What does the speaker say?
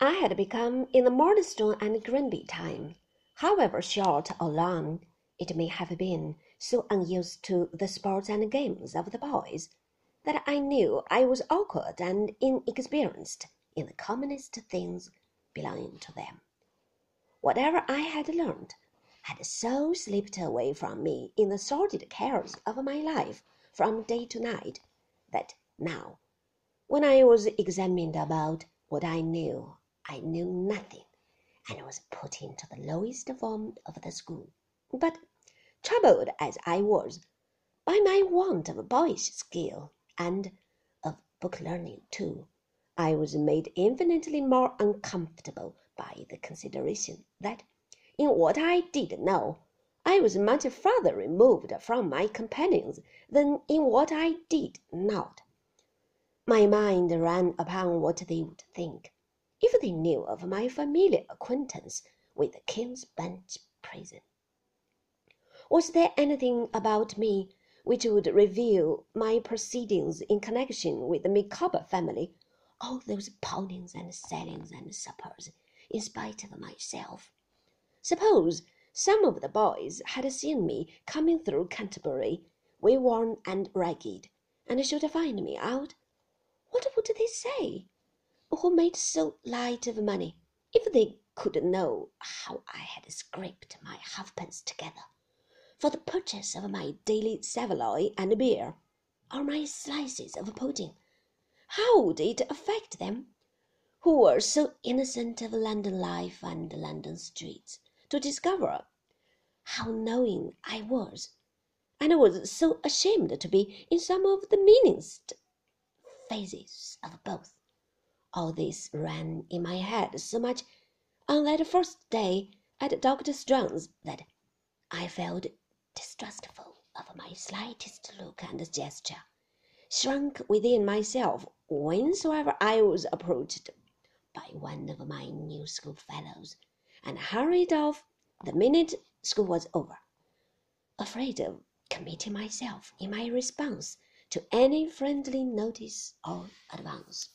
I had become in the Murdstone and Grinby time, however short or long it may have been, so unused to the sports and games of the boys, that I knew I was awkward and inexperienced in the commonest things belonging to them. Whatever I had learned had so slipped away from me in the sordid cares of my life from day to night, that now, when I was examined about what I knew, I knew nothing, and was put into the lowest form of the school. But, troubled as I was by my want of boyish skill, and of book learning too, I was made infinitely more uncomfortable by the consideration that, in what I did know, I was much farther removed from my companions than in what I did not. My mind ran upon what they would think if they knew of my familiar acquaintance with the King's Bench prison. Was there anything about me which would reveal my proceedings in connection with the Micawber family, all those pawnings and sellings and suppers, in spite of myself? Suppose some of the boys had seen me coming through Canterbury, wayworn and ragged, and should find me out, what would they say? Who made so light of money, if they could know how I had scraped my halfpence together for the purchase of my daily saveloy and beer, or my slices of pudding, how would it affect them, who were so innocent of London life and London streets, to discover how knowing I was, and was so ashamed to be in some of the meanest phases of both? All this ran in my head so much on that first day at Dr. Strong's that I felt distrustful of my slightest look and gesture, shrunk within myself whensoever I was approached by one of my new schoolfellows, and hurried off the minute school was over, afraid of committing myself in my response to any friendly notice or advance.